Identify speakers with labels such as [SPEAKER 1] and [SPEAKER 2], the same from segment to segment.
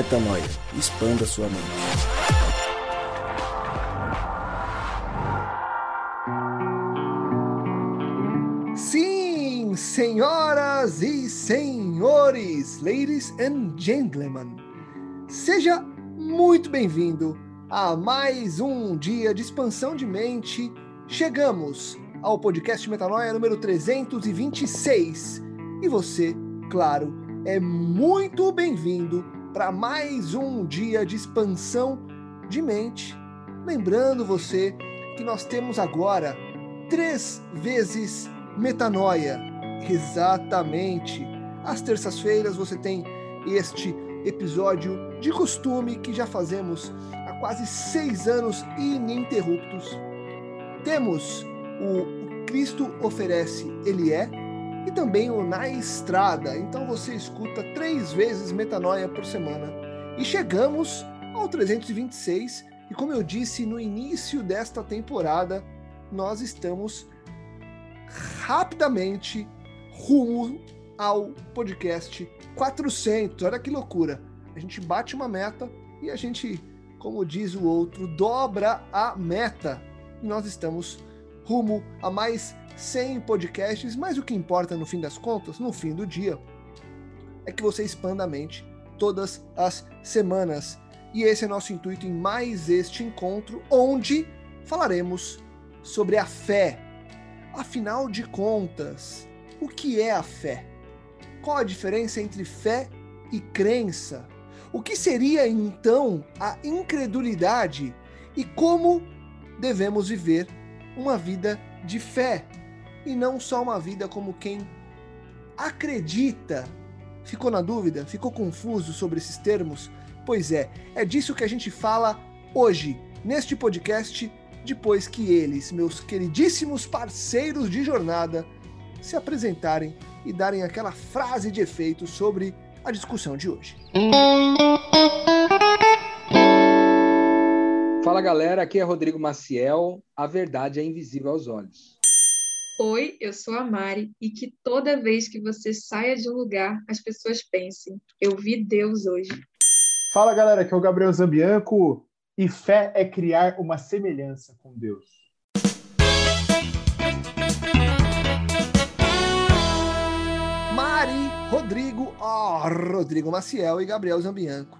[SPEAKER 1] Metanoia. Expanda sua mente.
[SPEAKER 2] Sim, senhoras e senhores, ladies and gentlemen, seja muito bem-vindo a mais um dia de expansão de mente. Chegamos ao podcast Metanoia número 326 e você, claro, é muito bem-vindo para mais um dia de expansão de mente. Lembrando você que nós temos agora três vezes metanoia. Exatamente. Às terças-feiras você tem este episódio de costume que já fazemos há quase seis anos ininterruptos. Temos o Cristo oferece, ele é, e também o Na Estrada. Então você escuta três vezes Metanoia por semana. E chegamos ao 326, e como eu disse no início desta temporada, nós estamos rapidamente rumo ao podcast 400. Olha que loucura! A gente bate uma meta e a gente, como diz o outro, dobra a meta. E nós estamos rumo a mais 100 podcasts, mas o que importa no fim das contas, no fim do dia, é que você expanda a mente todas as semanas. E esse é nosso intuito em mais este encontro, onde falaremos sobre a fé. Afinal de contas, o que é a fé? Qual a diferença entre fé e crença? O que seria então a incredulidade e como devemos viver uma vida de fé e não só uma vida como quem acredita. Ficou na dúvida? Ficou confuso sobre esses termos? Pois é, é disso que a gente fala hoje, neste podcast, depois que eles, meus queridíssimos parceiros de jornada, se apresentarem e darem aquela frase de efeito sobre a discussão de hoje.
[SPEAKER 3] Fala galera, aqui é Rodrigo Maciel. A verdade é invisível aos olhos.
[SPEAKER 4] Oi, eu sou a Mari e que toda vez que você saia de um lugar, as pessoas pensem: eu vi Deus hoje.
[SPEAKER 5] Fala galera, aqui é o Gabriel Zambianco e fé é criar uma semelhança com Deus.
[SPEAKER 2] Mari, Rodrigo, oh, Rodrigo Maciel e Gabriel Zambianco.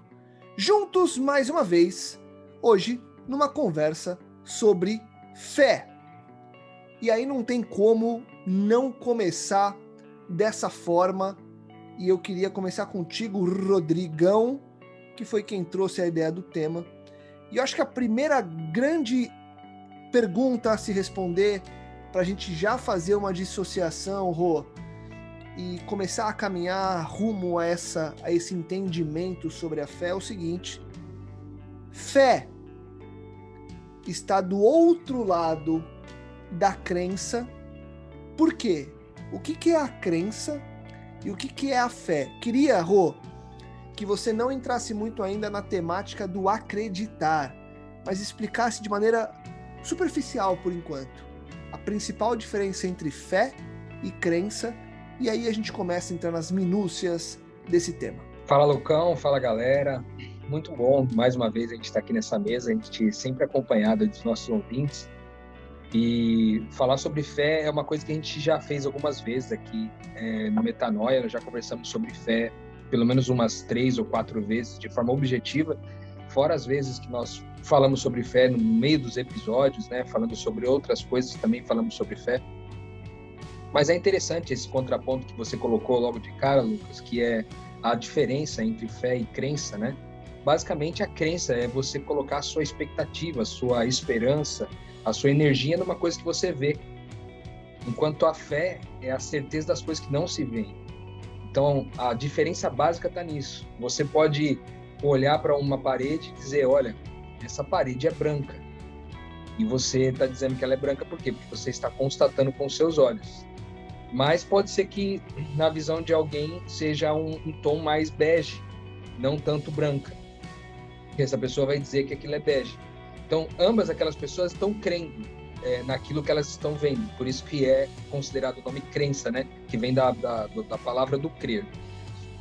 [SPEAKER 2] Juntos mais uma vez, hoje, numa conversa sobre fé. E aí não tem como não começar dessa forma. E eu queria começar contigo, Rodrigão, que foi quem trouxe a ideia do tema. E eu acho que a primeira grande pergunta a se responder, para a gente já fazer uma dissociação, Rô, e começar a caminhar rumo a, essa, a esse entendimento sobre a fé, é o seguinte: fé está do outro lado da crença. Por quê? O que, que é a crença e o que, que é a fé? Queria, Rô, que você não entrasse muito ainda na temática do acreditar, mas explicasse de maneira superficial por enquanto a principal diferença entre fé e crença, e aí a gente começa a entrar nas minúcias desse tema.
[SPEAKER 3] Fala, Lucão, fala galera. Muito bom, mais uma vez a gente está aqui nessa mesa, a gente sempre acompanhado dos nossos ouvintes. E falar sobre fé é uma coisa que a gente já fez algumas vezes aqui é, no Metanoia, já conversamos sobre fé pelo menos umas três ou quatro vezes de forma objetiva, fora as vezes que nós falamos sobre fé no meio dos episódios, né, falando sobre outras coisas também falamos sobre fé. Mas é interessante esse contraponto que você colocou logo de cara, Lucas, que é a diferença entre fé e crença, né? Basicamente, a crença é você colocar a sua expectativa, a sua esperança, a sua energia numa coisa que você vê. Enquanto a fé é a certeza das coisas que não se veem. Então, a diferença básica está nisso. Você pode olhar para uma parede e dizer: olha, essa parede é branca. E você está dizendo que ela é branca por quê? Porque você está constatando com seus olhos. Mas pode ser que, na visão de alguém, seja um, um tom mais bege, não tanto branca. Porque essa pessoa vai dizer que aquilo é bege. Então, ambas aquelas pessoas estão crendo é, naquilo que elas estão vendo. Por isso que é considerado o nome crença, né? Que vem da, da, da palavra do crer.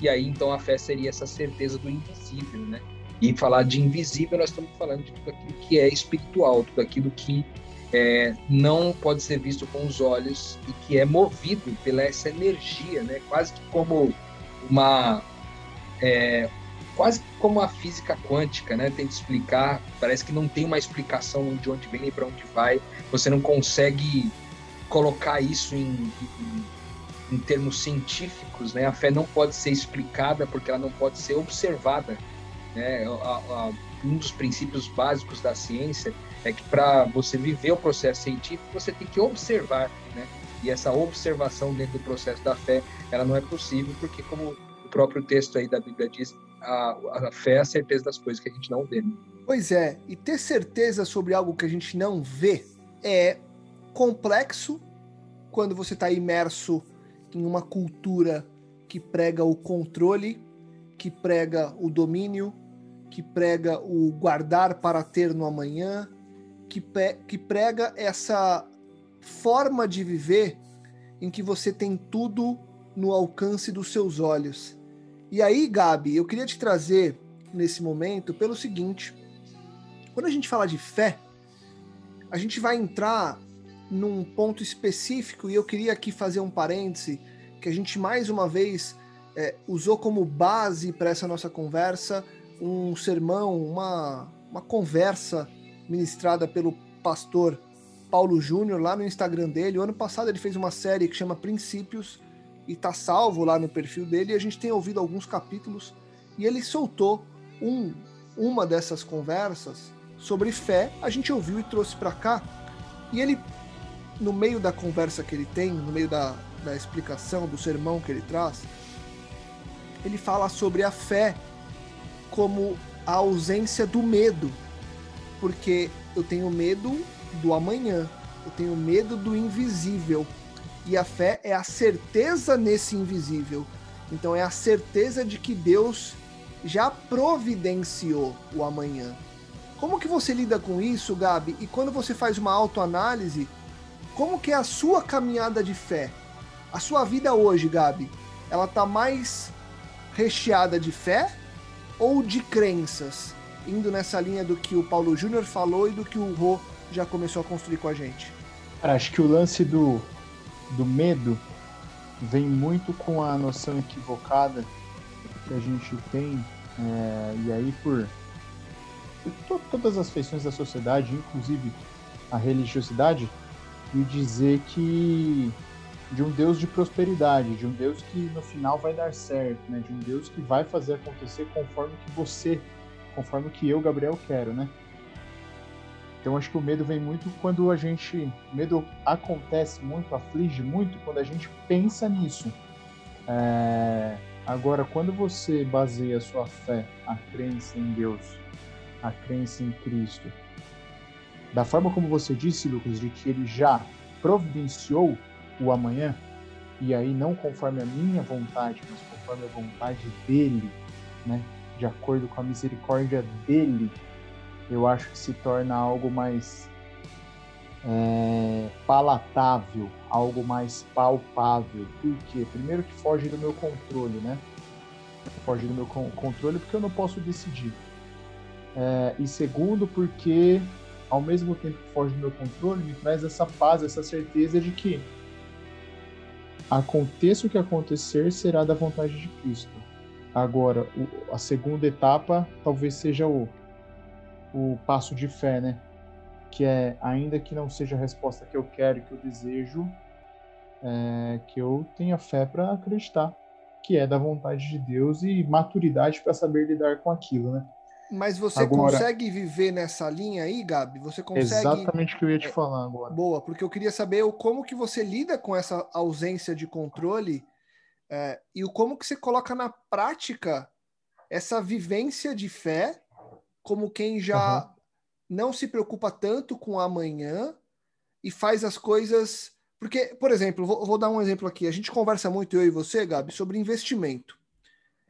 [SPEAKER 3] E aí, então, a fé seria essa certeza do invisível, né? E falar de invisível, nós estamos falando de tudo aquilo que é espiritual, tudo aquilo que é, não pode ser visto com os olhos e que é movido pela essa energia, né? Quase que como uma é, quase como a física quântica, né? Que explicar, parece que não tem uma explicação de onde vem e para onde vai. Você não consegue colocar isso em, em, em, termos científicos, né? A fé não pode ser explicada porque ela não pode ser observada, né? A, a, um dos princípios básicos da ciência é que para você viver o processo científico você tem que observar, né? E essa observação dentro do processo da fé, ela não é possível porque, como o próprio texto aí da Bíblia diz, a, a fé é a certeza das coisas que a gente não vê.
[SPEAKER 2] Pois é, e ter certeza sobre algo que a gente não vê é complexo quando você está imerso em uma cultura que prega o controle, que prega o domínio, que prega o guardar para ter no amanhã, que, que prega essa forma de viver em que você tem tudo no alcance dos seus olhos. E aí, Gabi, eu queria te trazer nesse momento pelo seguinte: quando a gente fala de fé, a gente vai entrar num ponto específico e eu queria aqui fazer um parêntese que a gente mais uma vez é, usou como base para essa nossa conversa um sermão, uma, uma conversa ministrada pelo pastor Paulo Júnior lá no Instagram dele. O ano passado ele fez uma série que chama Princípios e tá salvo lá no perfil dele. E a gente tem ouvido alguns capítulos e ele soltou um, uma dessas conversas sobre fé. A gente ouviu e trouxe para cá. E ele, no meio da conversa que ele tem, no meio da, da explicação do sermão que ele traz, ele fala sobre a fé como a ausência do medo, porque eu tenho medo do amanhã, eu tenho medo do invisível. E a fé é a certeza nesse invisível. Então é a certeza de que Deus já providenciou o amanhã. Como que você lida com isso, Gabi? E quando você faz uma autoanálise, como que é a sua caminhada de fé? A sua vida hoje, Gabi, ela tá mais recheada de fé ou de crenças? Indo nessa linha do que o Paulo Júnior falou e do que o Rô já começou a construir com a gente.
[SPEAKER 5] Acho que o lance do, do medo vem muito com a noção equivocada que a gente tem, é, e aí por, por todas as feições da sociedade, inclusive a religiosidade, e dizer que de um Deus de prosperidade, de um Deus que no final vai dar certo, né? De um Deus que vai fazer acontecer conforme que você, conforme que eu, Gabriel, quero, né? Então acho que o medo vem muito quando a gente, o medo acontece muito, aflige muito quando a gente pensa nisso. É... Agora, quando você baseia a sua fé, a crença em Deus, a crença em Cristo, da forma como você disse, Lucas, de que Ele já providenciou o amanhã, e aí não conforme a minha vontade, mas conforme a vontade dele, né? De acordo com a misericórdia dele, eu acho que se torna algo mais é, palatável, algo mais palpável. Por quê? Primeiro que foge do meu controle, né? Foge do meu controle porque eu não posso decidir. É, e segundo, porque ao mesmo tempo que foge do meu controle, me traz essa paz, essa certeza de que aconteça o que acontecer, será da vontade de Cristo. Agora, a segunda etapa talvez seja o, o passo de fé, né? Que é, ainda que não seja a resposta que eu quero, que eu desejo, é, que eu tenha fé para acreditar que é da vontade de Deus e maturidade para saber lidar com aquilo, né?
[SPEAKER 2] Mas você agora, consegue viver nessa linha aí, Gabi? Você consegue.
[SPEAKER 5] Exatamente o que eu ia te falar agora.
[SPEAKER 2] Boa, porque eu queria saber o como que você lida com essa ausência de controle é, e o como que você coloca na prática essa vivência de fé como quem já uhum. não se preocupa tanto com amanhã e faz as coisas. Porque, por exemplo, vou, vou dar um exemplo aqui. A gente conversa muito, eu e você, Gabi, sobre investimento.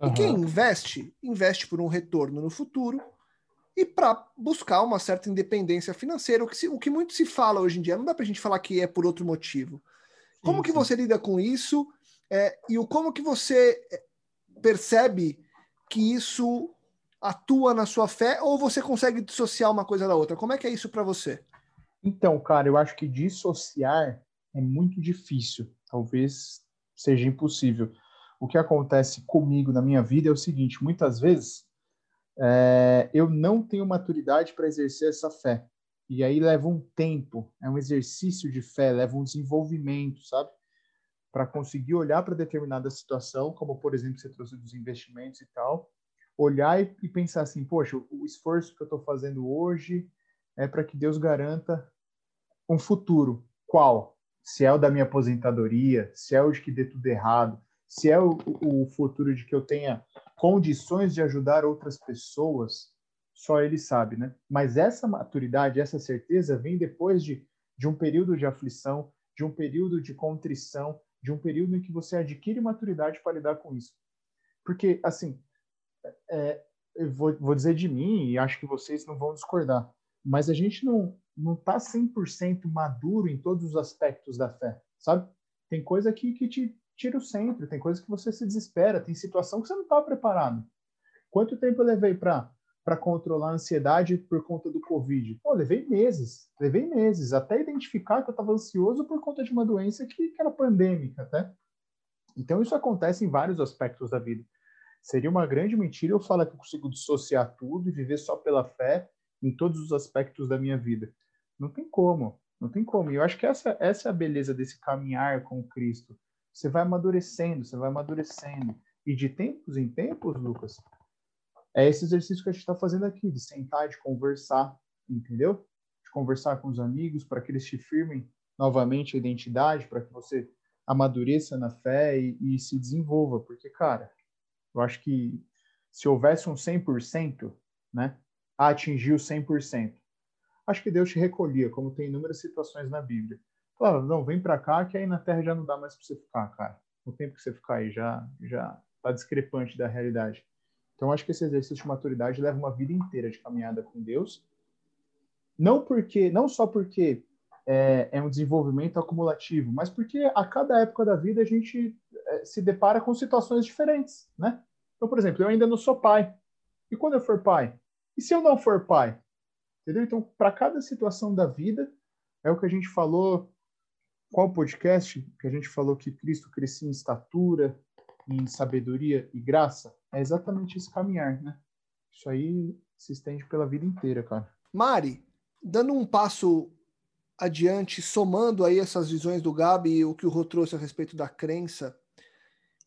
[SPEAKER 2] Uhum. E quem investe, investe por um retorno no futuro e para buscar uma certa independência financeira, o que, se, o que muito se fala hoje em dia. Não dá para a gente falar que é por outro motivo. Como sim, que você lida com isso é, e o como que você é, percebe que isso atua na sua fé ou você consegue dissociar uma coisa da outra? Como é que é isso para você?
[SPEAKER 5] Então, cara, eu acho que dissociar é muito difícil, talvez seja impossível. O que acontece comigo na minha vida é o seguinte: muitas vezes é, eu não tenho maturidade para exercer essa fé. E aí leva um tempo, é um exercício de fé, leva um desenvolvimento, sabe? Para conseguir olhar para determinada situação, como por exemplo você trouxe dos investimentos e tal, olhar e, e pensar assim, poxa, o esforço que eu estou fazendo hoje é para que Deus garanta um futuro. Qual? Se é o da minha aposentadoria, se é o de que dê tudo errado, se é o, o futuro de que eu tenha condições de ajudar outras pessoas, só ele sabe, né? Mas essa maturidade, essa certeza vem depois de, de um período de aflição, de um período de contrição, de um período em que você adquire maturidade para lidar com isso. Porque, assim, é, eu vou, vou dizer de mim, e acho que vocês não vão discordar, mas a gente não não está 100% maduro em todos os aspectos da fé, sabe? Tem coisa que, que te tira o centro, tem coisa que você se desespera, tem situação que você não está preparado. Quanto tempo eu levei para para controlar a ansiedade por conta do Covid? Pô, levei meses, levei meses, até identificar que eu estava ansioso por conta de uma doença que, que era pandêmica, até. Então, isso acontece em vários aspectos da vida. Seria uma grande mentira eu falar que eu consigo dissociar tudo e viver só pela fé em todos os aspectos da minha vida. Não tem como, não tem como. E eu acho que essa, essa é a beleza desse caminhar com Cristo. Você vai amadurecendo, você vai amadurecendo. E de tempos em tempos, Lucas, é esse exercício que a gente está fazendo aqui, de sentar, de conversar, entendeu? De conversar com os amigos para que eles te firmem novamente a identidade, para que você amadureça na fé e, e, se desenvolva. Porque, cara, eu acho que se houvesse um 100%, né, a atingir o 100%, acho que Deus te recolhia, como tem inúmeras situações na Bíblia. Falava, não, vem para cá que aí na Terra já não dá mais para você ficar, cara. O tempo que você ficar aí já já tá discrepante da realidade. Então, acho que esse exercício de maturidade leva uma vida inteira de caminhada com Deus. Não porque, não só porque é, é um desenvolvimento acumulativo, mas porque a cada época da vida a gente se depara com situações diferentes, né? Então, por exemplo, eu ainda não sou pai. E quando eu for pai? E se eu não for pai? Entendeu? Então, para cada situação da vida, é o que a gente falou. Qual podcast que a gente falou que Cristo crescia em estatura, em sabedoria e graça, é exatamente esse caminhar, né? Isso aí se estende pela vida inteira, cara.
[SPEAKER 2] Mari, dando um passo adiante, somando aí essas visões do Gabi e o que o Rô trouxe a respeito da crença,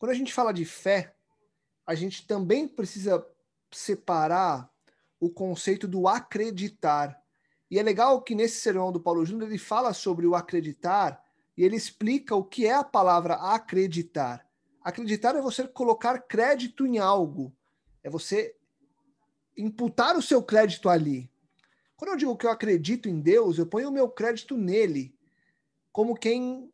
[SPEAKER 2] quando a gente fala de fé, a gente também precisa separar o conceito do acreditar. E é legal que nesse sermão do Paulo Júnior ele fala sobre o acreditar e ele explica o que é a palavra acreditar. Acreditar é você colocar crédito em algo, é você imputar o seu crédito ali. Quando eu digo que eu acredito em Deus, eu ponho o meu crédito nele, como quem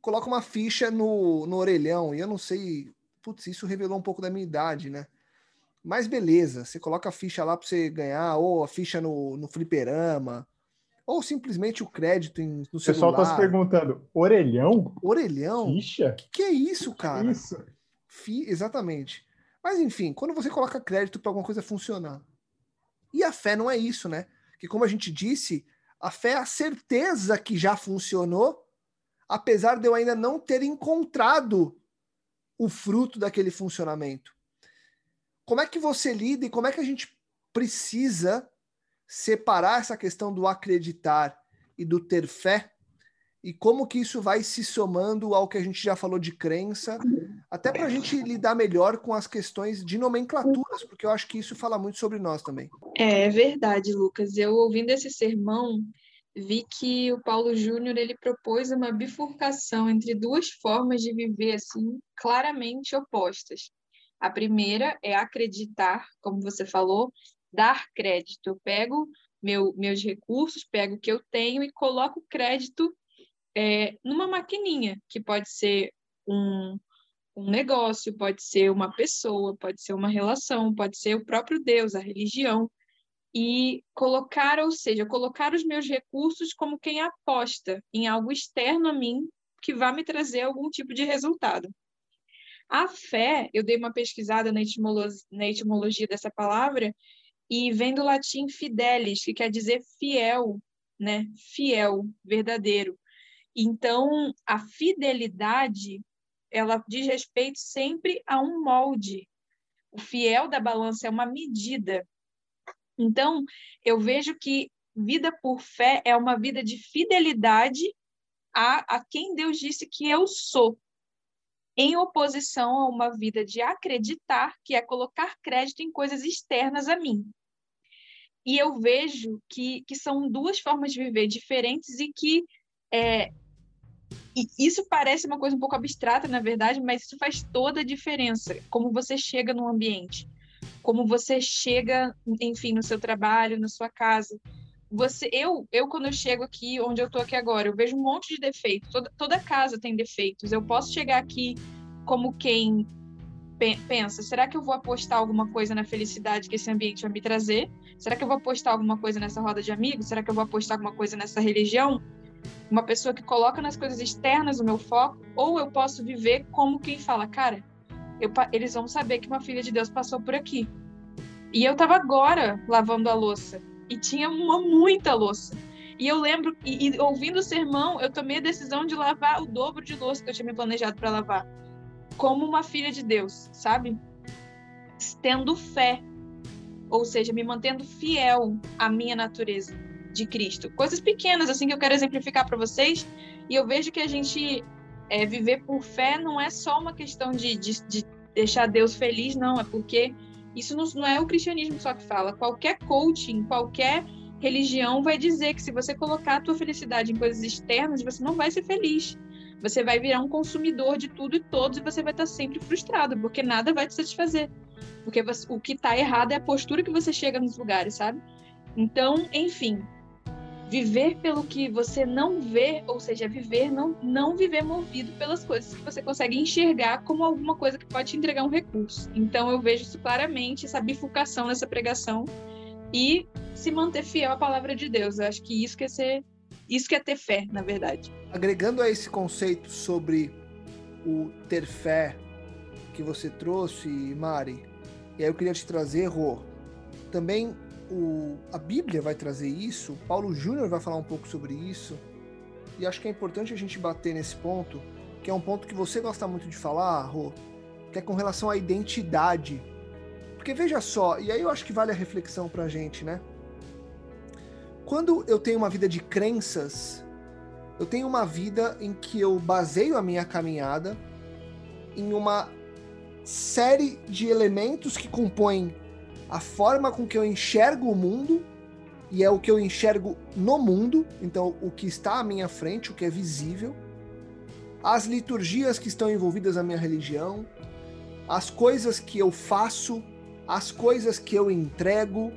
[SPEAKER 2] coloca uma ficha no, no orelhão. E eu não sei, putz, isso revelou um pouco da minha idade, né? Mas beleza, você coloca a ficha lá para você ganhar, ou a ficha no, no fliperama, ou simplesmente o crédito em, no celular. O pessoal
[SPEAKER 5] está se perguntando, orelhão?
[SPEAKER 2] Orelhão?
[SPEAKER 5] Ficha?
[SPEAKER 2] O que, que, é isso, cara?
[SPEAKER 5] Que isso?
[SPEAKER 2] Fi, exatamente. Mas enfim, quando você coloca crédito para alguma coisa funcionar. E a fé não é isso, né? Que como a gente disse, a fé é a certeza que já funcionou, apesar de eu ainda não ter encontrado o fruto daquele funcionamento. Como é que você lida e como é que a gente precisa separar essa questão do acreditar e do ter fé e como que isso vai se somando ao que a gente já falou de crença, até para a gente lidar melhor com as questões de nomenclaturas, porque eu acho que isso fala muito sobre nós também.
[SPEAKER 4] É verdade, Lucas. Eu ouvindo esse sermão vi que o Paulo Júnior ele propôs uma bifurcação entre duas formas de viver assim claramente opostas. A primeira é acreditar, como você falou, dar crédito. Eu pego meu, meus recursos, pego o que eu tenho e coloco crédito é, numa maquininha, que pode ser um, um negócio, pode ser uma pessoa, pode ser uma relação, pode ser o próprio Deus, a religião. E colocar, ou seja, colocar os meus recursos como quem aposta em algo externo a mim que vai me trazer algum tipo de resultado. A fé, eu dei uma pesquisada na etimologia, na etimologia dessa palavra e vem do latim fidelis, que quer dizer fiel, né? Fiel, verdadeiro. Então, a fidelidade, ela diz respeito sempre a um molde. O fiel da balança é uma medida. Então, eu vejo que vida por fé é uma vida de fidelidade a, a quem Deus disse que eu sou, em oposição a uma vida de acreditar, que é colocar crédito em coisas externas a mim. E eu vejo que, que são duas formas de viver diferentes e que é, e isso parece uma coisa um pouco abstrata, na verdade, mas isso faz toda a diferença. Como você chega no ambiente, como você chega, enfim, no seu trabalho, na sua casa. Você eu eu quando eu chego aqui onde eu tô aqui agora eu vejo um monte de defeitos. Toda, toda casa tem defeitos. Eu posso chegar aqui como quem pe pensa será que eu vou apostar alguma coisa na felicidade que esse ambiente vai me trazer? Será que eu vou apostar alguma coisa nessa roda de amigos? Será que eu vou apostar alguma coisa nessa religião? Uma pessoa que coloca nas coisas externas o meu foco ou eu posso viver como quem fala cara eu, eles vão saber que uma filha de Deus passou por aqui e eu tava agora lavando a louça e tinha uma muita louça. E eu lembro, e, e, ouvindo o sermão, eu tomei a decisão de lavar o dobro de louça que eu tinha me planejado para lavar. Como uma filha de Deus, sabe? Tendo fé. Ou seja, me mantendo fiel à minha natureza de Cristo. Coisas pequenas, assim, que eu quero exemplificar para vocês. E eu vejo que a gente é, viver por fé não é só uma questão de, de, de deixar Deus feliz, não. É porque isso não é o cristianismo só que fala. Qualquer coaching, qualquer religião vai dizer que se você colocar a tua felicidade em coisas externas, você não vai ser feliz. Você vai virar um consumidor de tudo e todos e você vai estar sempre frustrado, porque nada vai te satisfazer. Porque você, o que está errado é a postura que você chega nos lugares, sabe? Então, enfim, viver pelo que você não vê, ou seja, viver não, não viver movido pelas coisas que você consegue enxergar como alguma coisa que pode te entregar um recurso. Então eu vejo isso claramente, essa bifurcação nessa pregação e se manter fiel à palavra de Deus. Eu acho que isso quer ser isso que é ter fé, na verdade.
[SPEAKER 2] Agregando a esse conceito sobre o ter fé que você trouxe, Mari, e aí eu queria te trazer, Rô, também o, a Bíblia vai trazer isso, Paulo Júnior vai falar um pouco sobre isso, e acho que é importante a gente bater nesse ponto, que é um ponto que você gosta muito de falar, Rô, que é com relação à identidade. Porque veja só, e aí eu acho que vale a reflexão pra gente, né? Quando eu tenho uma vida de crenças, eu tenho uma vida em que eu baseio a minha caminhada em uma série de elementos que compõem a forma com que eu enxergo o mundo, e é o que eu enxergo no mundo, então o que está à minha frente, o que é visível, as liturgias que estão envolvidas na minha religião, as coisas que eu faço, as coisas que eu entrego,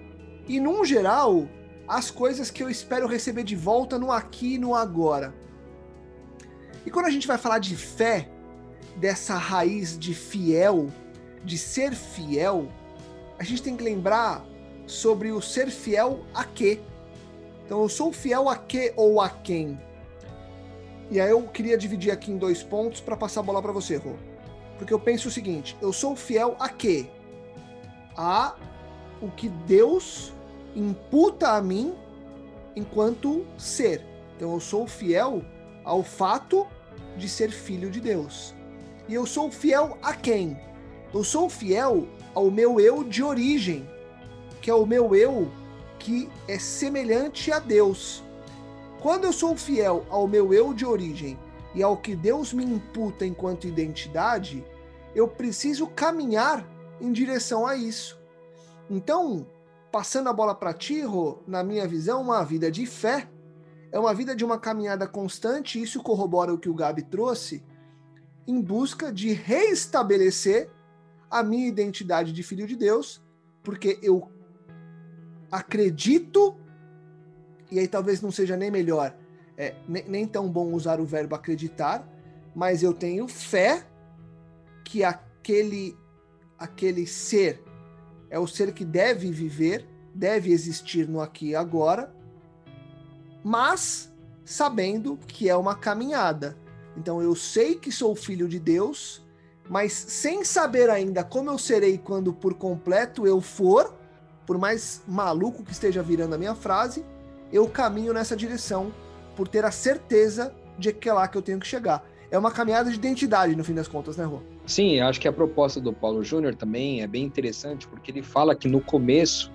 [SPEAKER 2] e num geral, as coisas que eu espero receber de volta no aqui e no agora. E quando a gente vai falar de fé, dessa raiz de fiel, de ser fiel, a gente tem que lembrar sobre o ser fiel a quê. Então, eu sou fiel a quê ou a quem? E aí eu queria dividir aqui em dois pontos para passar a bola para você, Rô. Porque eu penso o seguinte: eu sou fiel a quê? A o que Deus imputa a mim enquanto ser. Então eu sou fiel ao fato de ser filho de Deus. E eu sou fiel a quem? Eu sou fiel ao meu eu de origem, que é o meu eu que é semelhante a Deus. Quando eu sou fiel ao meu eu de origem e ao que Deus me imputa enquanto identidade, eu preciso caminhar em direção a isso. Então, passando a bola para ti, Rô, na minha visão, uma vida de fé é uma vida de uma caminhada constante, isso corrobora o que o Gabi trouxe, em busca de reestabelecer a minha identidade de filho de Deus, porque eu acredito, e aí talvez não seja nem melhor, é, nem, nem tão bom usar o verbo acreditar, mas eu tenho fé que aquele, aquele ser é o ser que deve viver, deve existir no aqui e agora, mas sabendo que é uma caminhada. Então eu sei que sou filho de Deus, mas sem saber ainda como eu serei quando por completo eu for, por mais maluco que esteja virando a minha frase, eu caminho nessa direção por ter a certeza de que é lá que eu tenho que chegar. É uma caminhada de identidade, no fim das contas, né, Rô?
[SPEAKER 3] Sim, acho que a proposta do Paulo Júnior também é bem interessante, porque ele fala que no começo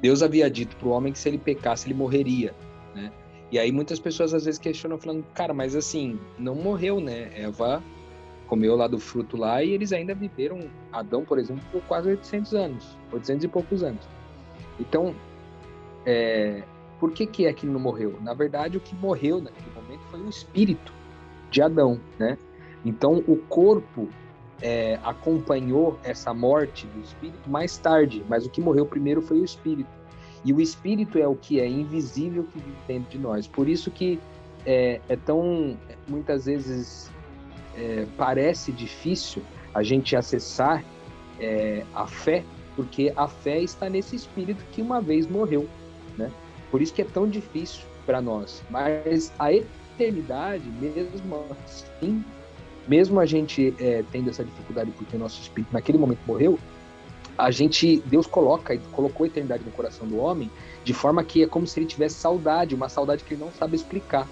[SPEAKER 3] Deus havia dito para o homem que se ele pecasse, ele morreria, né? E aí muitas pessoas às vezes questionam, falando, cara, mas assim, não morreu, né? Eva comeu lá do fruto lá e eles ainda viveram, Adão, por exemplo, por quase 800 anos, 800 e poucos anos. Então, é, por que, que é que não morreu? Na verdade, o que morreu naquele momento foi o espírito de Adão, né? Então, o corpo é, acompanhou essa morte do espírito mais tarde, mas o que morreu primeiro foi o espírito. E o espírito é o que é invisível que vive dentro de nós. Por isso que é, é tão, muitas vezes, é, parece difícil a gente acessar é, a fé, porque a fé está nesse espírito que uma vez morreu, né? Por isso que é tão difícil para nós. Mas a eternidade, mesmo assim, mesmo a gente é, tendo essa dificuldade porque o nosso espírito naquele momento morreu, a gente, Deus coloca, colocou a eternidade no coração do homem de forma que é como se ele tivesse saudade, uma saudade que ele não sabe explicar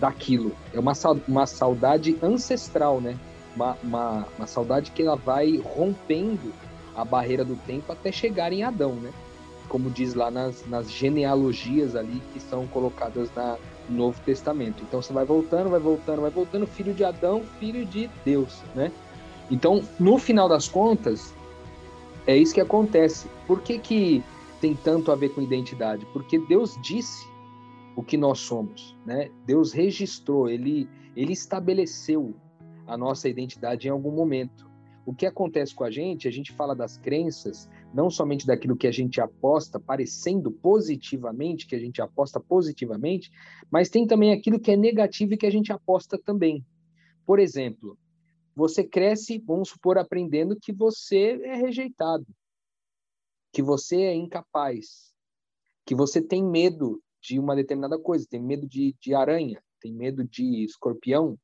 [SPEAKER 3] daquilo. É uma, uma saudade ancestral, né? Uma, uma, uma saudade que ela vai rompendo a barreira do tempo até chegar em Adão, né? como diz lá nas, nas genealogias ali que são colocadas na, no Novo Testamento. Então você vai voltando, vai voltando, vai voltando, filho de Adão, filho de Deus, né? Então, no final das contas, é isso que acontece. Por que, que tem tanto a ver com identidade? Porque Deus disse o que nós somos, né? Deus registrou, ele, ele estabeleceu a nossa identidade em algum momento. O que acontece com a gente, a gente fala das crenças, não somente daquilo que a gente aposta, parecendo positivamente, que a gente aposta positivamente, mas tem também aquilo que é negativo e que a gente aposta também. Por exemplo, você cresce, vamos supor, aprendendo que você é rejeitado, que você é incapaz, que você tem medo de uma determinada coisa, tem medo de, de aranha, tem medo de escorpião,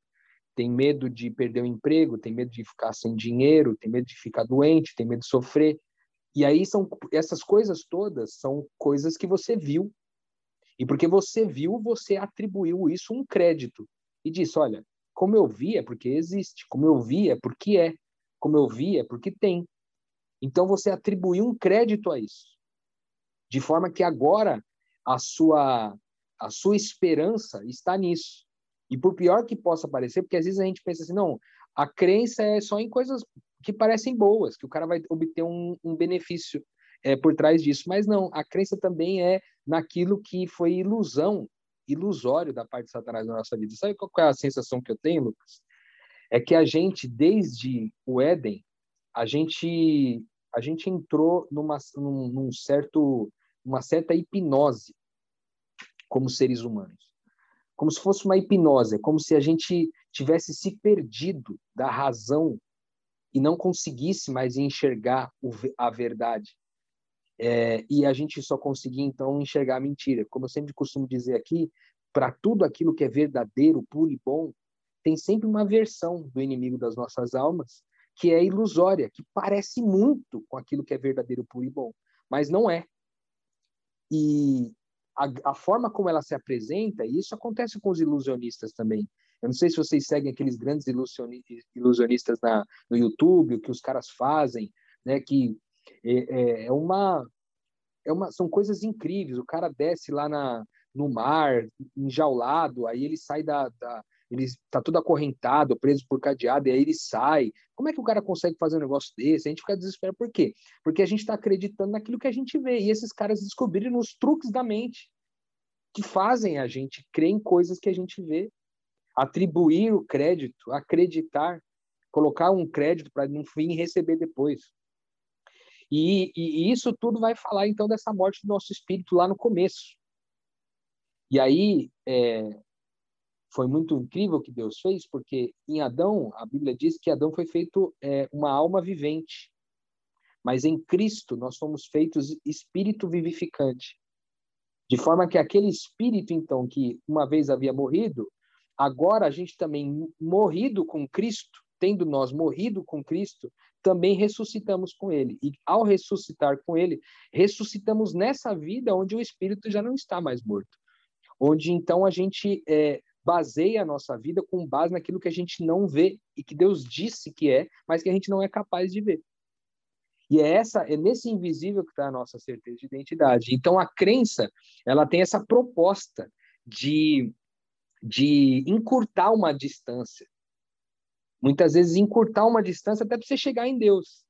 [SPEAKER 3] tem medo de perder o emprego, tem medo de ficar sem dinheiro, tem medo de ficar doente, tem medo de sofrer. E aí são essas coisas todas são coisas que você viu. E porque você viu, você atribuiu isso um crédito e disse, olha, como eu vi é porque existe, como eu vi é porque é, como eu vi é porque tem. Então você atribuiu um crédito a isso. De forma que agora a sua a sua esperança está nisso. E por pior que possa parecer, porque às vezes a gente pensa assim, não, a crença é só em coisas que parecem boas, que o cara vai obter um, um benefício é, por trás disso. Mas não, a crença também é naquilo que foi ilusão, ilusório da parte de Satanás na nossa vida. Sabe qual é a sensação que eu tenho, Lucas? É que a gente, desde o Éden, a gente, a gente entrou numa, num, num certo, uma certa hipnose como seres humanos. Como se fosse uma hipnose, como se a gente tivesse se perdido da razão e não conseguisse mais enxergar a verdade. É, e a gente só conseguia, então, enxergar a mentira. Como eu sempre costumo dizer aqui, para tudo aquilo que é verdadeiro, puro e bom, tem sempre uma versão do inimigo das nossas almas que é ilusória, que parece muito com aquilo que é verdadeiro, puro e bom, mas não é. E a, a forma como ela se apresenta, e isso acontece com os ilusionistas também, eu não sei se vocês seguem aqueles grandes ilusionistas na, no YouTube, o que os caras fazem, né? Que é, é, é uma, é uma, são coisas incríveis. O cara desce lá na, no mar, enjaulado, aí ele sai da, da ele está tudo acorrentado, preso por cadeado, e aí ele sai. Como é que o cara consegue fazer um negócio desse? A gente fica desesperado. Por quê? Porque a gente está acreditando naquilo que a gente vê. E esses caras descobriram os truques da mente que fazem a gente crer em coisas que a gente vê atribuir o crédito, acreditar, colocar um crédito para no fim receber depois. E, e, isso tudo vai falar então dessa morte do nosso espírito lá no começo. E aí é, foi muito incrível o que Deus fez, porque em Adão a Bíblia diz que Adão foi feito é, uma alma vivente, mas em Cristo nós fomos feitos espírito vivificante, de forma que aquele espírito então que uma vez havia morrido agora a gente também morrido com Cristo, tendo nós morrido com Cristo, também ressuscitamos com ele. E ao ressuscitar com ele, ressuscitamos nessa vida onde o espírito já não está mais morto. Onde então a gente é, baseia a nossa vida com base naquilo que a gente não vê e que Deus disse que é, mas que a gente não é capaz de ver. E é essa é nesse invisível que está a nossa certeza de identidade. Então a crença, ela tem essa proposta de de encurtar uma distância. Muitas vezes encurtar uma distância até para você chegar em Deus.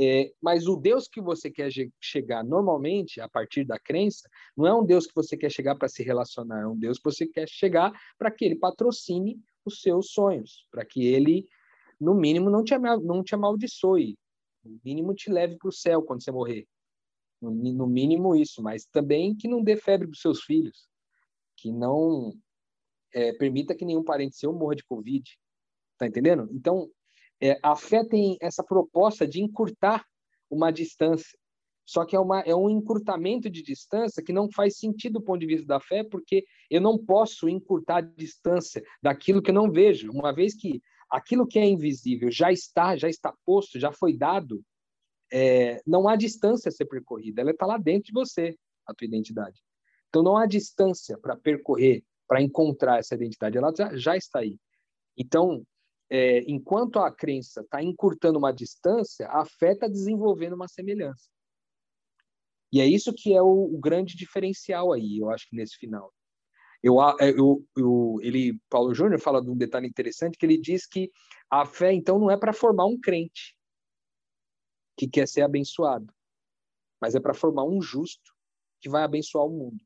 [SPEAKER 3] É, mas o Deus que você quer chegar normalmente, a partir da crença, não é um Deus que você quer chegar para se relacionar, é um Deus que você quer chegar para que ele patrocine os seus sonhos, para que ele, no mínimo, não te, não te amaldiçoe, no mínimo te leve para o céu quando você morrer. No, no mínimo isso, mas também que não dê febre para os seus filhos, que não é, permita que nenhum parente seu morra de Covid. Tá entendendo? Então, é, a fé tem essa proposta de encurtar uma distância. Só que é, uma, é um encurtamento de distância que não faz sentido do ponto de vista da fé, porque eu não posso encurtar a distância daquilo que eu não vejo, uma vez que aquilo que é invisível já está, já está posto, já foi dado, é, não há distância a ser percorrida, ela está lá dentro de você, a tua identidade. Então não há distância para percorrer para encontrar essa identidade, ela já, já está aí. Então, é, enquanto a crença está encurtando uma distância, a fé está desenvolvendo uma semelhança. E é isso que é o, o, grande diferencial aí, eu acho que nesse final. Eu, é, eu, eu, ele, Paulo Júnior fala de um detalhe interessante que ele diz que a fé então não é para formar um crente que quer ser abençoado, mas é para formar um justo que vai abençoar o mundo.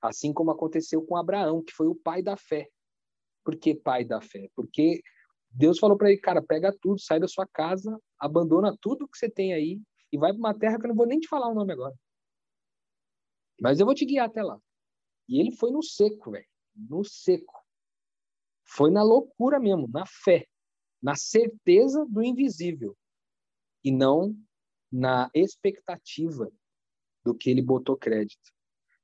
[SPEAKER 3] Assim como aconteceu com Abraão, que foi o pai da fé. Por que pai da fé? Porque Deus falou para ele, cara, pega tudo, sai da sua casa, abandona tudo que você tem aí e vai para uma terra que eu não vou nem te falar o nome agora. Mas eu vou te guiar até lá. E ele foi no seco, velho. No seco. Foi na loucura mesmo, na fé, na certeza do invisível e não na expectativa do que ele botou crédito.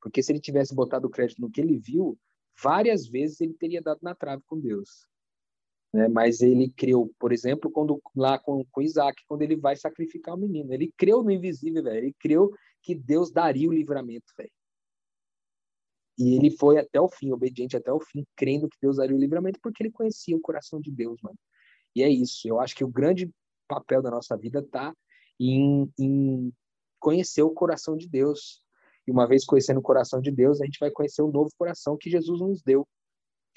[SPEAKER 3] Porque se ele tivesse botado crédito no que ele viu, várias vezes ele teria dado na trave com Deus. Né? Mas ele creu, por exemplo, quando lá com, com Isaac, quando ele vai sacrificar o menino. Ele creu no invisível, velho. Ele creu que Deus daria o livramento, velho. E ele foi até o fim, obediente até o fim, crendo que Deus daria o livramento, porque ele conhecia o coração de Deus, mano. E é isso. Eu acho que o grande papel da nossa vida está em, em conhecer o coração de Deus, e uma vez conhecendo o coração de Deus, a gente vai conhecer o novo coração que Jesus nos deu.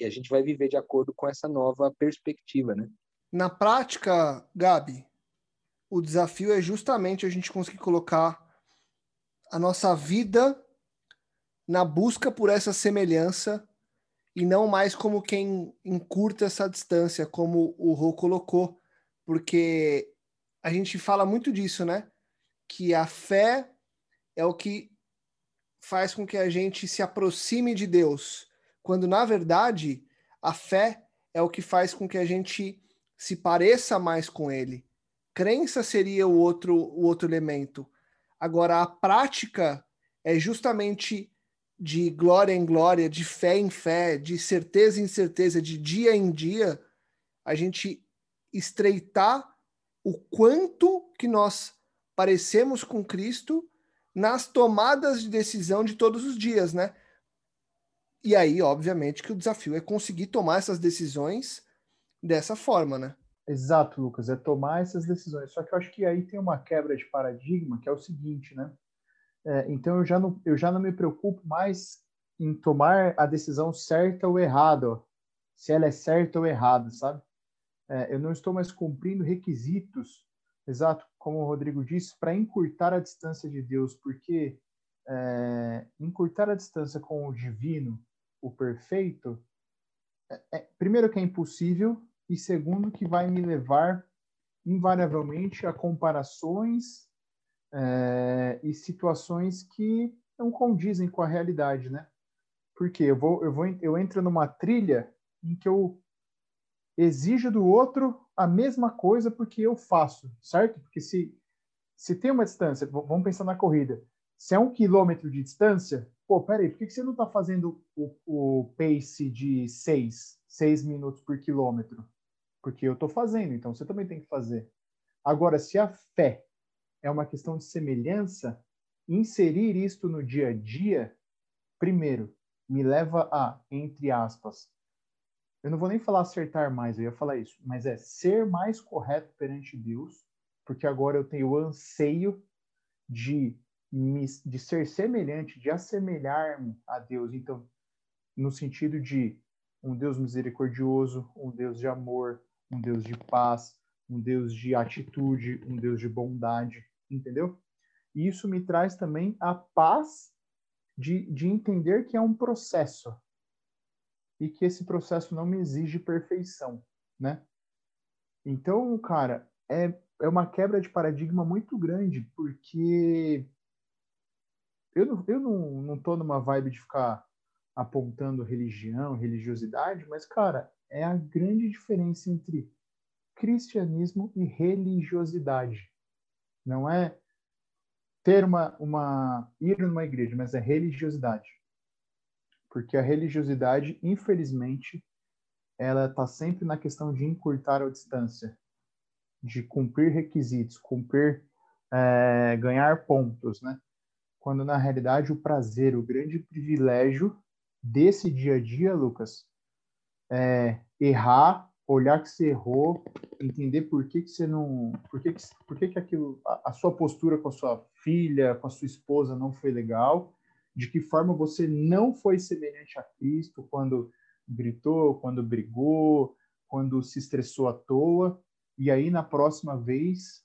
[SPEAKER 3] E a gente vai viver de acordo com essa nova perspectiva, né?
[SPEAKER 2] Na prática, Gabi, o desafio é justamente a gente conseguir colocar a nossa vida na busca por essa semelhança e não mais como quem encurta essa distância, como o Rô colocou, porque a gente fala muito disso, né? Que a fé é o que faz com que a gente se aproxime de Deus, quando na verdade a fé é o que faz com que a gente se pareça mais com Ele. Crença seria o outro, o outro elemento. Agora, a prática é justamente de glória em glória, de fé em fé, de certeza em certeza, de dia em dia, a gente estreitar o quanto que nós parecemos com Cristo nas tomadas de decisão de todos os dias, né? E aí, obviamente, que o desafio é conseguir tomar essas decisões dessa forma, né?
[SPEAKER 5] Exato, Lucas, é tomar essas decisões. Só que eu acho que aí tem uma quebra de paradigma, que é o seguinte, né? É, então eu já, não, eu já não me preocupo mais em tomar a decisão certa ou errada, se ela é certa ou errada, sabe? É, eu não estou mais cumprindo requisitos Exato, como o Rodrigo disse, para encurtar a distância de Deus, porque é, encurtar a distância com o divino, o perfeito, é, é, primeiro que é impossível e segundo que vai me levar invariavelmente a comparações é, e situações que não condizem com a realidade, né? Porque eu vou, eu vou, eu entro numa trilha em que eu exijo do outro a mesma coisa porque eu faço, certo? Porque se, se tem uma distância, vamos pensar na corrida, se é um quilômetro de distância, pô, peraí, por que, que você não está fazendo o, o pace de 6, 6 minutos por quilômetro? porque eu estou fazendo, então você também tem que fazer. Agora, se a fé é uma questão de semelhança, inserir isto no dia a dia, primeiro, me leva a, entre aspas, eu não vou nem falar acertar mais, eu ia falar isso, mas é ser mais correto perante Deus, porque agora eu tenho o anseio de, de ser semelhante, de assemelhar-me a Deus. Então, no sentido de um Deus misericordioso, um Deus de amor, um Deus de paz, um Deus de atitude, um Deus de bondade, entendeu? E isso me traz também a paz de, de entender que é um processo e que esse processo não me exige perfeição, né? Então, cara, é, é uma quebra de paradigma muito grande, porque eu não, eu não, não tô numa vibe de ficar apontando religião, religiosidade, mas, cara, é a grande diferença entre cristianismo e religiosidade. Não é ter uma, uma ir numa igreja, mas é religiosidade. Porque a religiosidade, infelizmente, ela está sempre na questão de encurtar a distância, de cumprir requisitos, cumprir, é, ganhar pontos, né? Quando na realidade o prazer, o grande privilégio desse dia a dia, Lucas, é errar, olhar que você errou, entender por que, que você não, por que, que, por que, que aquilo, a, a sua postura com a sua filha, com a sua esposa não foi legal, de que forma você não foi semelhante a Cristo quando gritou, quando brigou, quando se estressou à toa, e aí na próxima vez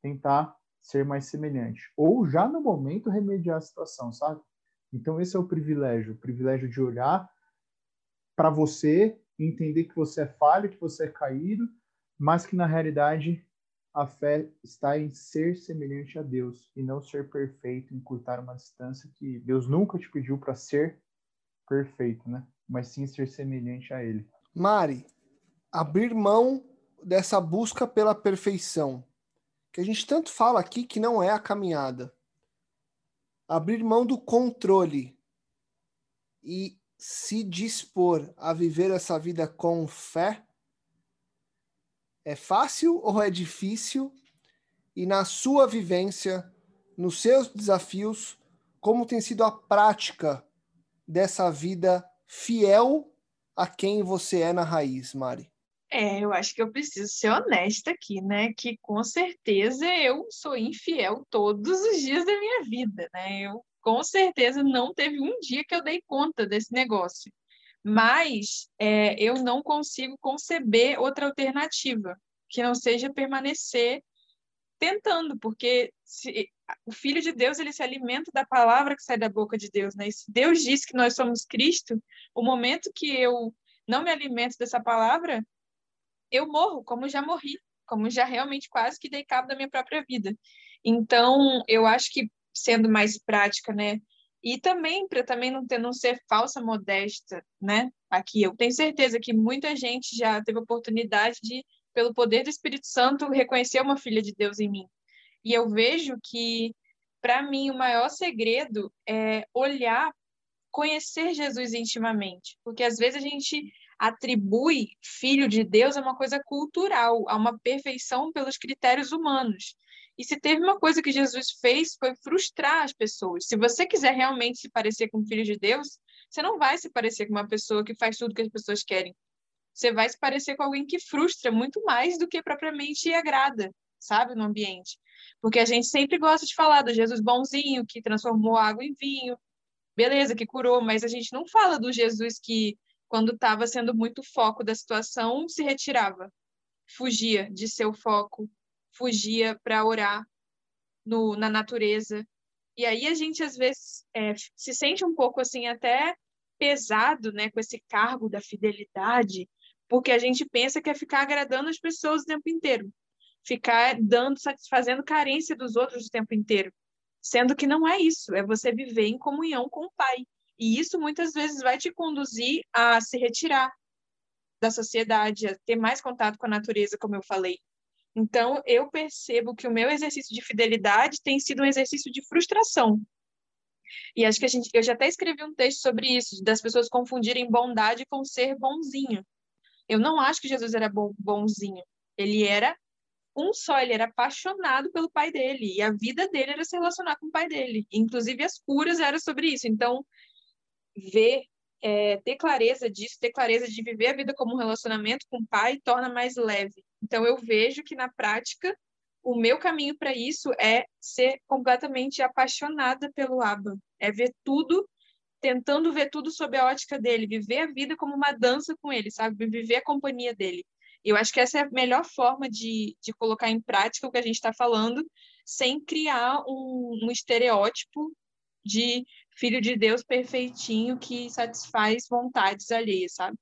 [SPEAKER 5] tentar ser mais semelhante. Ou já no momento remediar a situação, sabe? Então esse é o privilégio, o privilégio de olhar para você, entender que você é falho, que você é caído, mas que na realidade a fé está em ser semelhante a Deus e não ser perfeito, encurtar uma distância que Deus nunca te pediu para ser perfeito, né? Mas sim ser semelhante a Ele.
[SPEAKER 2] Mari, abrir mão dessa busca pela perfeição, que a gente tanto fala aqui que não é a caminhada. Abrir mão do controle e se dispor a viver essa vida com fé é fácil ou é difícil? E na sua vivência, nos seus desafios, como tem sido a prática dessa vida fiel a quem você é na raiz, Mari?
[SPEAKER 4] É, eu acho que eu preciso ser honesta aqui, né? Que com certeza eu sou infiel todos os dias da minha vida, né? Eu com certeza não teve um dia que eu dei conta desse negócio mas é, eu não consigo conceber outra alternativa que não seja permanecer tentando, porque se, o Filho de Deus ele se alimenta da palavra que sai da boca de Deus, né? E se Deus diz que nós somos Cristo, o momento que eu não me alimento dessa palavra, eu morro, como já morri, como já realmente quase que dei cabo da minha própria vida. Então, eu acho que sendo mais prática, né? E também para também não ter não ser falsa modesta, né? Aqui eu tenho certeza que muita gente já teve oportunidade de pelo poder do Espírito Santo reconhecer uma filha de Deus em mim. E eu vejo que para mim o maior segredo é olhar, conhecer Jesus intimamente, porque às vezes a gente atribui filho de Deus a uma coisa cultural, a uma perfeição pelos critérios humanos. E se teve uma coisa que Jesus fez foi frustrar as pessoas. Se você quiser realmente se parecer com o filho de Deus, você não vai se parecer com uma pessoa que faz tudo que as pessoas querem. Você vai se parecer com alguém que frustra muito mais do que propriamente agrada, sabe, no ambiente. Porque a gente sempre gosta de falar do Jesus bonzinho, que transformou água em vinho, beleza, que curou, mas a gente não fala do Jesus que, quando estava sendo muito foco da situação, se retirava, fugia de seu foco, fugia para orar no, na natureza. E aí a gente às vezes é, se sente um pouco assim até pesado, né, com esse cargo da fidelidade, porque a gente pensa que é ficar agradando as pessoas o tempo inteiro, ficar dando, satisfazendo carência dos outros o tempo inteiro, sendo que não é isso, é você viver em comunhão com o Pai. E isso muitas vezes vai te conduzir a se retirar da sociedade, a ter mais contato com a natureza, como eu falei. Então, eu percebo que o meu exercício de fidelidade tem sido um exercício de frustração. E acho que a gente, eu já até escrevi um texto sobre isso, das pessoas confundirem bondade com ser bonzinho. Eu não acho que Jesus era bom, bonzinho. Ele era um só, ele era apaixonado pelo pai dele, e a vida dele era se relacionar com o pai dele. Inclusive, as curas eram sobre isso. Então, ver, é, ter clareza disso, ter clareza de viver a vida como um relacionamento com o pai, torna mais leve. Então, eu vejo que, na prática, o meu caminho para isso é ser completamente apaixonada pelo Abba, é ver tudo, tentando ver tudo sob a ótica dele, viver a vida como uma dança com ele, sabe? Viver a companhia dele. Eu acho que essa é a melhor forma de, de colocar em prática o que a gente está falando, sem criar um, um estereótipo de filho de Deus perfeitinho que satisfaz vontades alheias, sabe?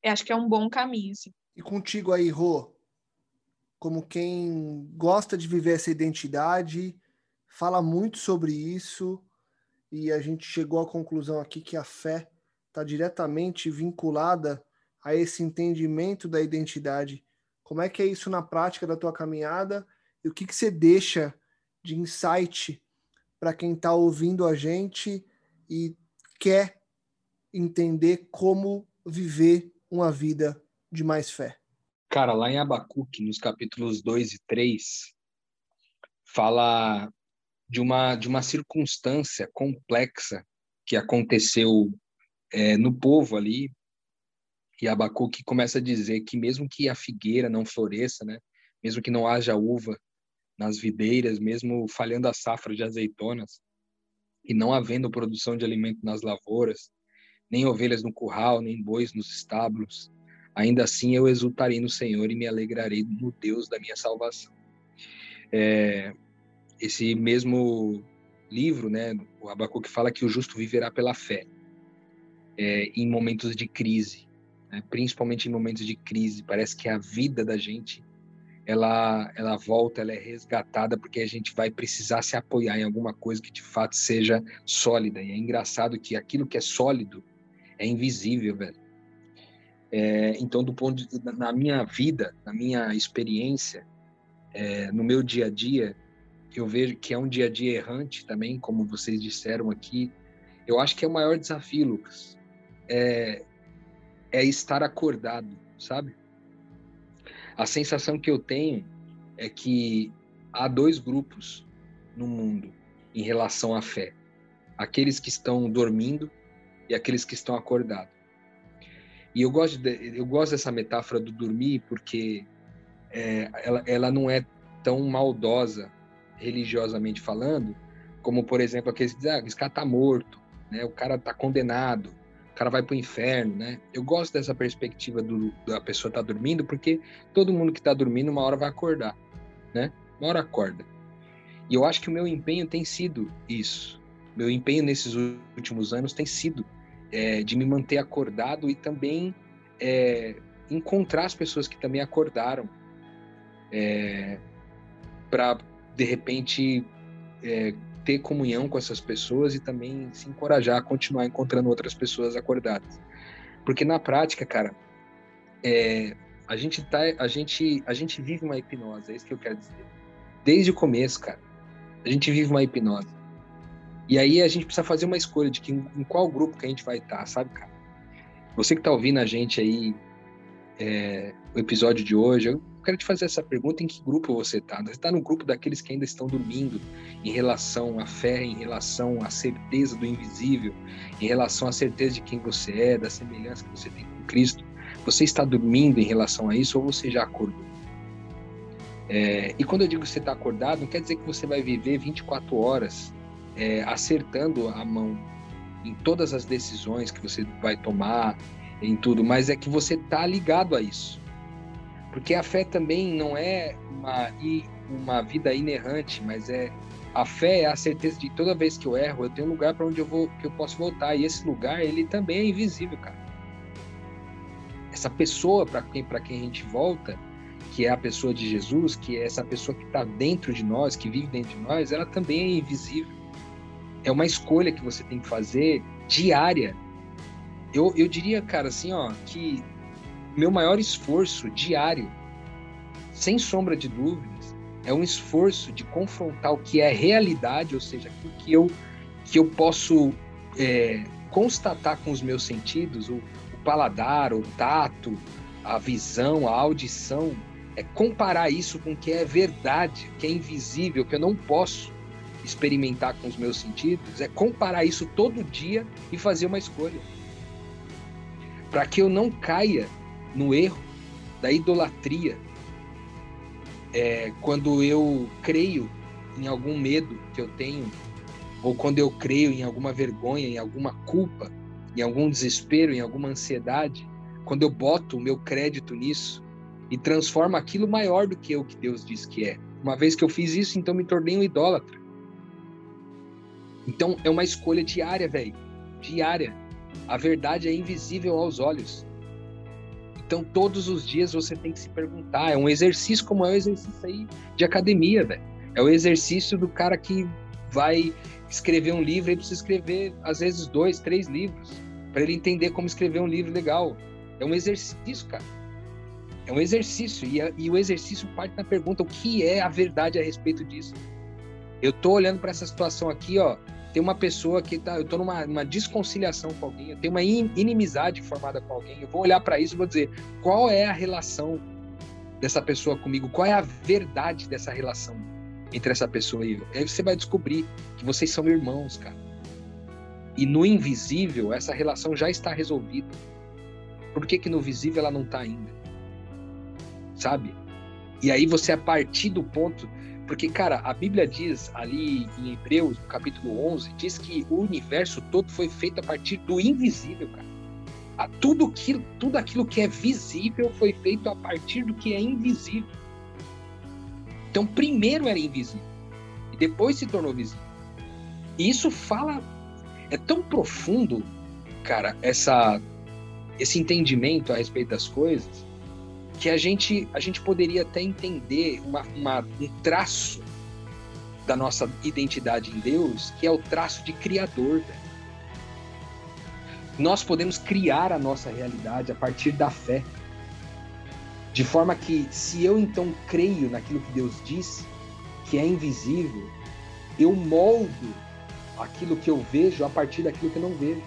[SPEAKER 4] Eu acho que é um bom caminho. Assim.
[SPEAKER 2] E contigo aí, Rô, como quem gosta de viver essa identidade, fala muito sobre isso, e a gente chegou à conclusão aqui que a fé está diretamente vinculada a esse entendimento da identidade. Como é que é isso na prática da tua caminhada e o que, que você deixa de insight para quem está ouvindo a gente e quer entender como viver uma vida de mais fé?
[SPEAKER 3] Cara, lá em Abacuque, nos capítulos 2 e 3, fala de uma, de uma circunstância complexa que aconteceu é, no povo ali, e Abacuque começa a dizer que mesmo que a figueira não floresça, né, mesmo que não haja uva nas videiras, mesmo falhando a safra de azeitonas, e não havendo produção de alimento nas lavouras, nem ovelhas no curral, nem bois nos estábulos, ainda assim eu exultarei no Senhor e me alegrarei no Deus da minha salvação. É, esse mesmo livro, né, o Abacuque fala que o justo viverá pela fé é, em momentos de crise né? principalmente em momentos de crise. Parece que a vida da gente ela, ela volta, ela é resgatada porque a gente vai precisar se apoiar em alguma coisa que de fato seja sólida. E é engraçado que aquilo que é sólido é invisível, velho. É, então, do ponto de, na minha vida, na minha experiência, é, no meu dia a dia, eu vejo que é um dia a dia errante também, como vocês disseram aqui. Eu acho que é o maior desafio, Lucas. É, é estar acordado, sabe? A sensação que eu tenho é que há dois grupos no mundo em relação à fé: aqueles que estão dormindo e aqueles que estão acordados. E eu gosto, de, eu gosto dessa metáfora do dormir porque é, ela, ela não é tão maldosa religiosamente falando, como por exemplo aqueles que dizem, ah, esse cara tá morto, né? O cara tá condenado o cara vai para o inferno, né? Eu gosto dessa perspectiva do, da pessoa estar tá dormindo, porque todo mundo que está dormindo uma hora vai acordar, né? Uma hora acorda. E eu acho que o meu empenho tem sido isso. Meu empenho nesses últimos anos tem sido é, de me manter acordado e também é, encontrar as pessoas que também acordaram é, para de repente é, ter comunhão com essas pessoas e também se encorajar a continuar encontrando outras pessoas acordadas. Porque na prática, cara, é, a gente tá, a gente, a gente vive uma hipnose, é isso que eu quero dizer. Desde o começo, cara, a gente vive uma hipnose. E aí a gente precisa fazer uma escolha de que, em, qual grupo que a gente vai estar, tá, sabe, cara? Você que tá ouvindo a gente aí, é, o episódio de hoje, quero te fazer essa pergunta: em que grupo você está? Você está no grupo daqueles que ainda estão dormindo em relação à fé, em relação à certeza do invisível, em relação à certeza de quem você é, da semelhança que você tem com Cristo? Você está dormindo em relação a isso ou você já acordou? É, e quando eu digo que você está acordado, não quer dizer que você vai viver 24 horas é, acertando a mão em todas as decisões que você vai tomar, em tudo, mas é que você está ligado a isso. Porque a fé também não é uma, uma vida inerrante, mas é a fé é a certeza de toda vez que eu erro, eu tenho um lugar para onde eu vou que eu posso voltar e esse lugar ele também é invisível, cara. Essa pessoa para quem para quem a gente volta, que é a pessoa de Jesus, que é essa pessoa que está dentro de nós, que vive dentro de nós, ela também é invisível. É uma escolha que você tem que fazer diária. Eu, eu diria, cara, assim, ó, que meu maior esforço diário, sem sombra de dúvidas, é um esforço de confrontar o que é realidade, ou seja, aquilo que eu, que eu posso é, constatar com os meus sentidos, o, o paladar, o tato, a visão, a audição, é comparar isso com o que é verdade, que é invisível, que eu não posso experimentar com os meus sentidos, é comparar isso todo dia e fazer uma escolha. Para que eu não caia no erro da idolatria, é, quando eu creio em algum medo que eu tenho, ou quando eu creio em alguma vergonha, em alguma culpa, em algum desespero, em alguma ansiedade, quando eu boto o meu crédito nisso e transformo aquilo maior do que o que Deus diz que é. Uma vez que eu fiz isso, então me tornei um idólatra. Então é uma escolha diária, velho. Diária. A verdade é invisível aos olhos. Então todos os dias você tem que se perguntar. É um exercício como é o exercício aí de academia, velho. É o exercício do cara que vai escrever um livro e precisa escrever às vezes dois, três livros para ele entender como escrever um livro legal. É um exercício, cara. É um exercício e, a, e o exercício parte da pergunta: o que é a verdade a respeito disso? Eu tô olhando para essa situação aqui, ó tem uma pessoa que tá, eu tô numa, numa desconciliação com alguém, eu tenho uma inimizade formada com alguém, eu vou olhar para isso e vou dizer, qual é a relação dessa pessoa comigo? Qual é a verdade dessa relação entre essa pessoa e eu? Aí você vai descobrir que vocês são irmãos, cara. E no invisível, essa relação já está resolvida. Por que que no visível ela não está ainda? Sabe? E aí você, a partir do ponto porque, cara, a Bíblia diz ali em Hebreus, no capítulo 11, diz que o universo todo foi feito a partir do invisível, cara. A tudo, que, tudo aquilo que é visível foi feito a partir do que é invisível. Então, primeiro era invisível e depois se tornou visível. E isso fala. É tão profundo, cara, essa, esse entendimento a respeito das coisas, que a gente, a gente poderia até entender uma, uma, um traço da nossa identidade em Deus, que é o traço de criador. Nós podemos criar a nossa realidade a partir da fé. De forma que, se eu então creio naquilo que Deus diz, que é invisível, eu moldo aquilo que eu vejo a partir daquilo que eu não vejo.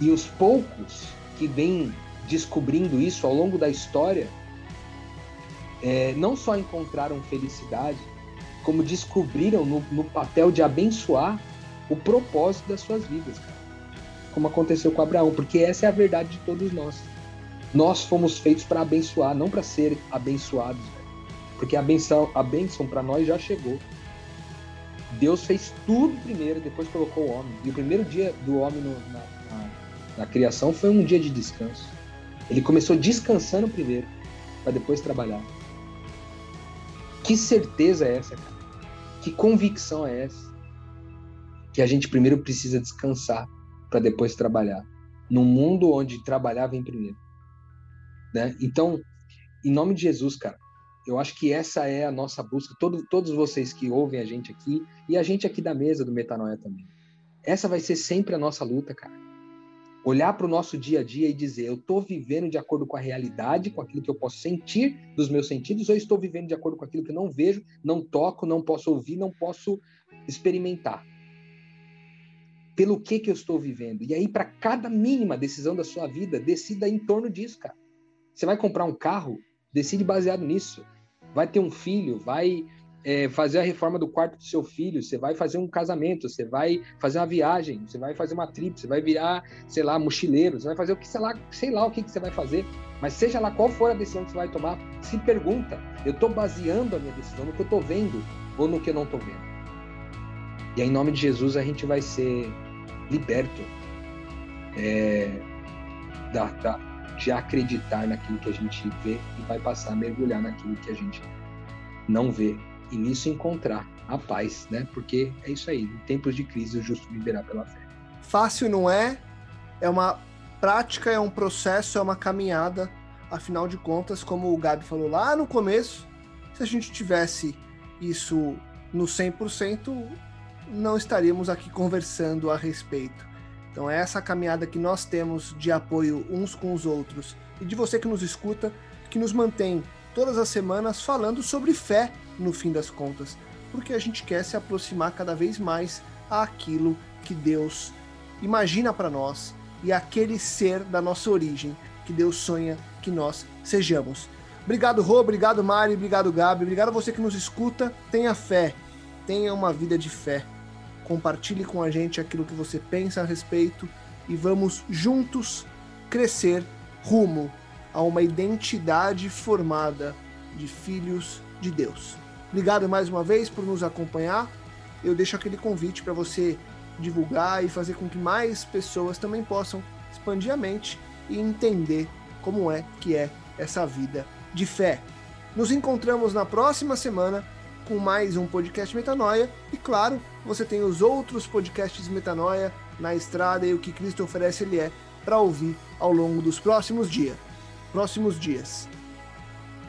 [SPEAKER 3] E os poucos que vêm descobrindo isso ao longo da história, é, não só encontraram felicidade, como descobriram no, no, papel de abençoar o propósito das suas vidas, cara. como aconteceu com Abraão, porque essa é a verdade de todos nós. Nós fomos feitos para abençoar, não para ser abençoados, porque a benção, a benção para nós já chegou. Deus fez tudo primeiro, depois colocou o homem. E o primeiro dia do homem no, na, na, na criação foi um dia de descanso. Ele começou descansando primeiro, para depois trabalhar. Que certeza é essa, cara? Que convicção é essa? Que a gente primeiro precisa descansar para depois trabalhar. Num mundo onde trabalhar vem primeiro. Né? Então, em nome de Jesus, cara, eu acho que essa é a nossa busca. Todo, todos vocês que ouvem a gente aqui e a gente aqui da mesa do Metanoia também. Essa vai ser sempre a nossa luta, cara olhar para o nosso dia a dia e dizer: eu estou vivendo de acordo com a realidade, com aquilo que eu posso sentir dos meus sentidos, ou estou vivendo de acordo com aquilo que eu não vejo, não toco, não posso ouvir, não posso experimentar? Pelo que que eu estou vivendo? E aí, para cada mínima decisão da sua vida, decida em torno disso, cara. Você vai comprar um carro, decide baseado nisso. Vai ter um filho, vai é, fazer a reforma do quarto do seu filho, você vai fazer um casamento, você vai fazer uma viagem, você vai fazer uma trip, você vai virar, sei lá, mochileiro, você vai fazer o que, sei lá, sei lá o que, que você vai fazer. Mas seja lá qual for a decisão que você vai tomar, se pergunta, eu estou baseando a minha decisão no que eu estou vendo ou no que eu não estou vendo. E aí, em nome de Jesus a gente vai ser liberto é, da, da, de acreditar naquilo que a gente vê e vai passar a mergulhar naquilo que a gente não vê e nisso encontrar a paz, né? Porque é isso aí, em tempos de crise o justo viverá pela fé.
[SPEAKER 2] Fácil não é, é uma prática, é um processo, é uma caminhada. Afinal de contas, como o Gabi falou lá no começo, se a gente tivesse isso no 100%, não estaríamos aqui conversando a respeito. Então é essa caminhada que nós temos de apoio uns com os outros e de você que nos escuta, que nos mantém todas as semanas falando sobre fé no fim das contas, porque a gente quer se aproximar cada vez mais àquilo que Deus imagina para nós e aquele ser da nossa origem que Deus sonha que nós sejamos. Obrigado, Rô, obrigado, Mari, obrigado, Gabi, obrigado a você que nos escuta. Tenha fé, tenha uma vida de fé. Compartilhe com a gente aquilo que você pensa a respeito e vamos juntos crescer rumo a uma identidade formada de filhos de Deus. Obrigado mais uma vez por nos acompanhar. Eu deixo aquele convite para você divulgar e fazer com que mais pessoas também possam expandir a mente e entender como é que é essa vida de fé. Nos encontramos na próxima semana com mais um podcast Metanoia e claro, você tem os outros podcasts Metanoia na estrada e o que Cristo oferece ele é para ouvir ao longo dos próximos dias. Próximos dias.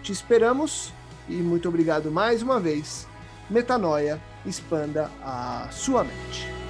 [SPEAKER 2] Te esperamos e muito obrigado mais uma vez. Metanoia, expanda a sua mente.